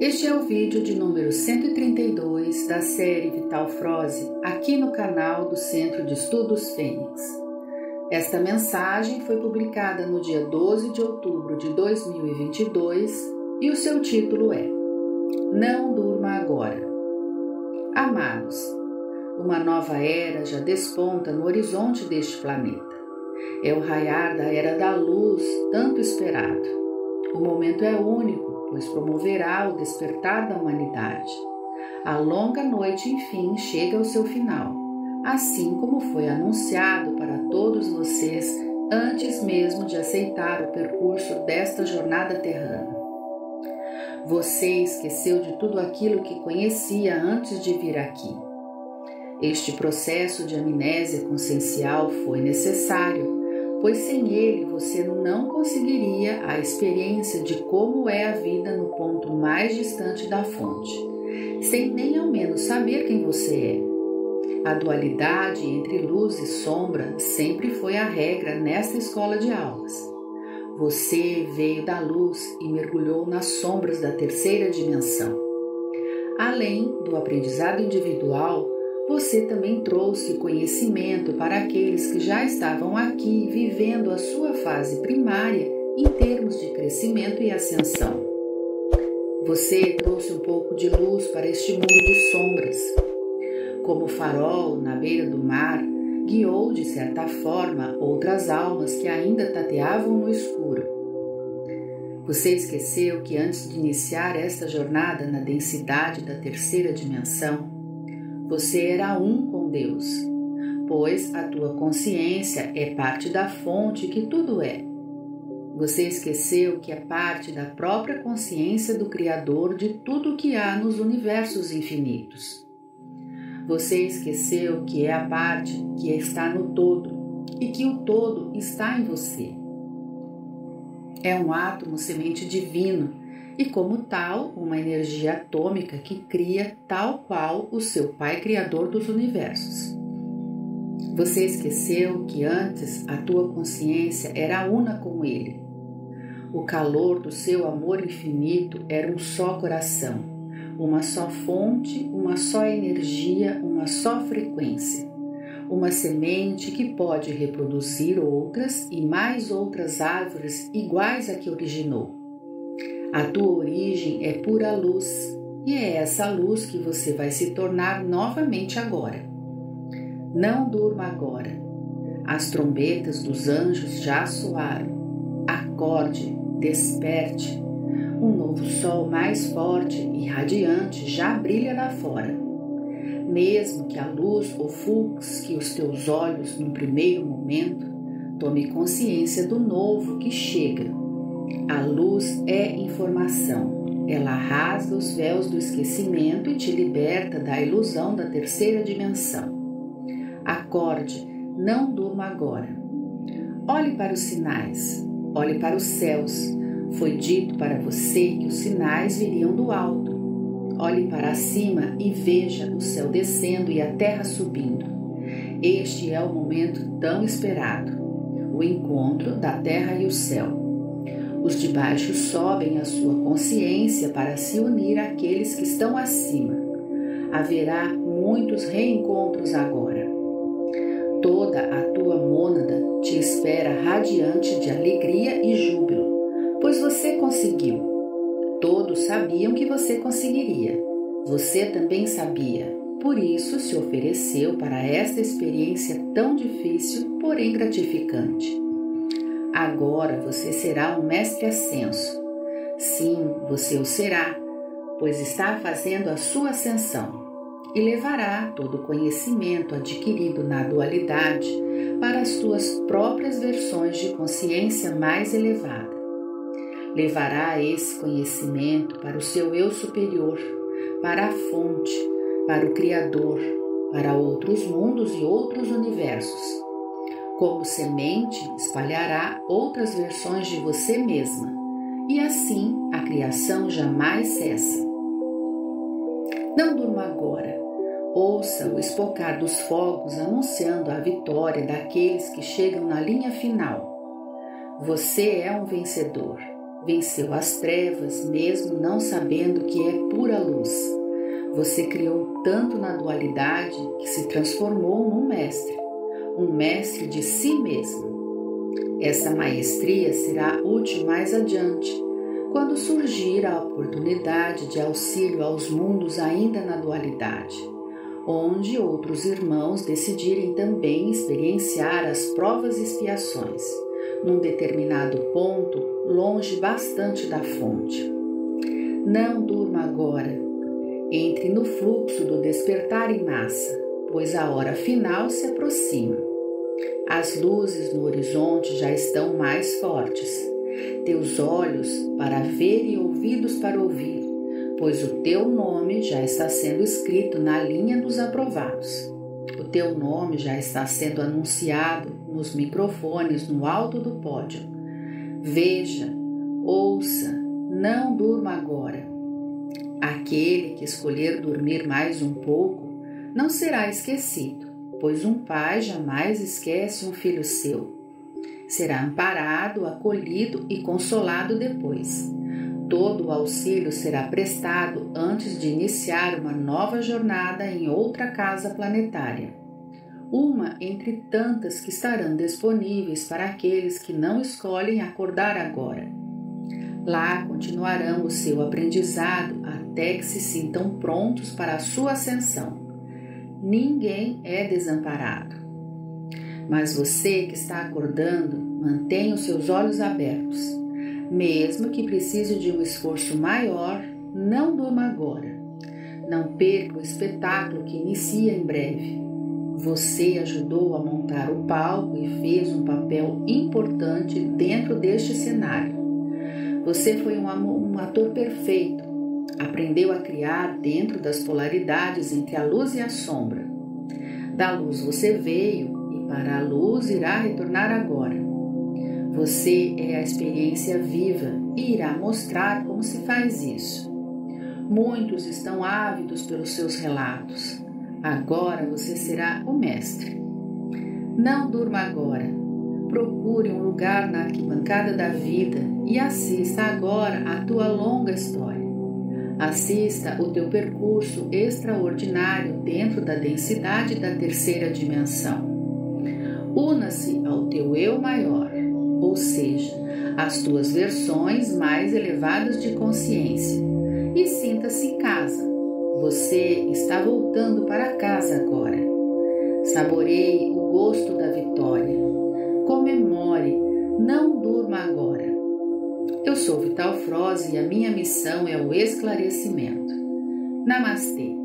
Este é o vídeo de número 132 da série Vital Froze, aqui no canal do Centro de Estudos Fênix. Esta mensagem foi publicada no dia 12 de outubro de 2022 e o seu título é Não Durma Agora. Amados, uma nova era já desponta no horizonte deste planeta. É o raiar da era da luz, tanto esperado. O momento é único, pois promoverá o despertar da humanidade. A longa noite, enfim, chega ao seu final, assim como foi anunciado para todos vocês antes mesmo de aceitar o percurso desta jornada terrana. Você esqueceu de tudo aquilo que conhecia antes de vir aqui. Este processo de amnésia consciencial foi necessário pois sem ele você não conseguiria a experiência de como é a vida no ponto mais distante da fonte, sem nem ao menos saber quem você é. A dualidade entre luz e sombra sempre foi a regra nesta escola de aulas. Você veio da luz e mergulhou nas sombras da terceira dimensão. Além do aprendizado individual, você também trouxe conhecimento para aqueles que já estavam aqui vivendo a sua fase primária em termos de crescimento e ascensão. Você trouxe um pouco de luz para este mundo de sombras. Como farol na beira do mar, guiou de certa forma outras almas que ainda tateavam no escuro. Você esqueceu que antes de iniciar esta jornada na densidade da terceira dimensão, você era um com Deus, pois a tua consciência é parte da fonte que tudo é. Você esqueceu que é parte da própria consciência do Criador de tudo que há nos universos infinitos. Você esqueceu que é a parte que está no todo e que o todo está em você. É um átomo semente divino e, como tal, uma energia atômica que cria tal qual o seu Pai Criador dos universos. Você esqueceu que antes a tua consciência era una com Ele. O calor do seu amor infinito era um só coração, uma só fonte, uma só energia, uma só frequência. Uma semente que pode reproduzir outras e mais outras árvores iguais à que originou a tua origem é pura luz e é essa luz que você vai se tornar novamente agora. Não durma agora. As trombetas dos anjos já soaram. Acorde, desperte. Um novo sol mais forte e radiante já brilha lá fora. Mesmo que a luz ofusque os teus olhos num primeiro momento, tome consciência do novo que chega a luz é informação. Ela rasga os véus do esquecimento e te liberta da ilusão da terceira dimensão. Acorde, não durma agora. Olhe para os sinais, olhe para os céus. Foi dito para você que os sinais viriam do alto. Olhe para cima e veja o céu descendo e a terra subindo. Este é o momento tão esperado o encontro da terra e o céu. Os de baixo sobem a sua consciência para se unir àqueles que estão acima. Haverá muitos reencontros agora. Toda a tua mônada te espera radiante de alegria e júbilo, pois você conseguiu. Todos sabiam que você conseguiria. Você também sabia. Por isso se ofereceu para esta experiência tão difícil, porém gratificante. Agora você será um mestre ascenso. Sim, você o será, pois está fazendo a sua ascensão e levará todo o conhecimento adquirido na dualidade para as suas próprias versões de consciência mais elevada. Levará esse conhecimento para o seu eu superior, para a fonte, para o Criador, para outros mundos e outros universos como semente, espalhará outras versões de você mesma, e assim a criação jamais cessa. Não durma agora. Ouça o espocar dos fogos anunciando a vitória daqueles que chegam na linha final. Você é um vencedor. venceu as trevas, mesmo não sabendo que é pura luz. Você criou tanto na dualidade que se transformou num mestre, um mestre de si mesmo. Essa maestria será útil mais adiante, quando surgir a oportunidade de auxílio aos mundos ainda na dualidade, onde outros irmãos decidirem também experienciar as provas e expiações num determinado ponto, longe bastante da fonte. Não durma agora. Entre no fluxo do despertar em massa, pois a hora final se aproxima. As luzes no horizonte já estão mais fortes. Teus olhos para ver e ouvidos para ouvir, pois o teu nome já está sendo escrito na linha dos aprovados. O teu nome já está sendo anunciado nos microfones no alto do pódio. Veja, ouça, não durma agora. Aquele que escolher dormir mais um pouco não será esquecido, pois um pai jamais esquece um filho seu. Será amparado, acolhido e consolado depois. Todo o auxílio será prestado antes de iniciar uma nova jornada em outra casa planetária uma entre tantas que estarão disponíveis para aqueles que não escolhem acordar agora. Lá continuarão o seu aprendizado até que se sintam prontos para a sua ascensão. Ninguém é desamparado. Mas você que está acordando, mantenha os seus olhos abertos. Mesmo que precise de um esforço maior, não durma agora. Não perca o espetáculo que inicia em breve. Você ajudou a montar o palco e fez um papel importante dentro deste cenário. Você foi um, ator perfeito. Aprendeu a criar dentro das polaridades entre a luz e a sombra. Da luz você veio e para a luz irá retornar agora. Você é a experiência viva e irá mostrar como se faz isso. Muitos estão ávidos pelos seus relatos. Agora você será o mestre. Não durma agora. Procure um lugar na arquibancada da vida e assista agora a tua longa história. Assista o teu percurso extraordinário dentro da densidade da terceira dimensão. Una-se ao teu eu maior, ou seja, às tuas versões mais elevadas de consciência, e sinta-se em casa você está voltando para casa agora. Saboreie o gosto da vitória. Comemore, não durma agora. Eu sou Vital Froze e a minha missão é o esclarecimento. Namastê.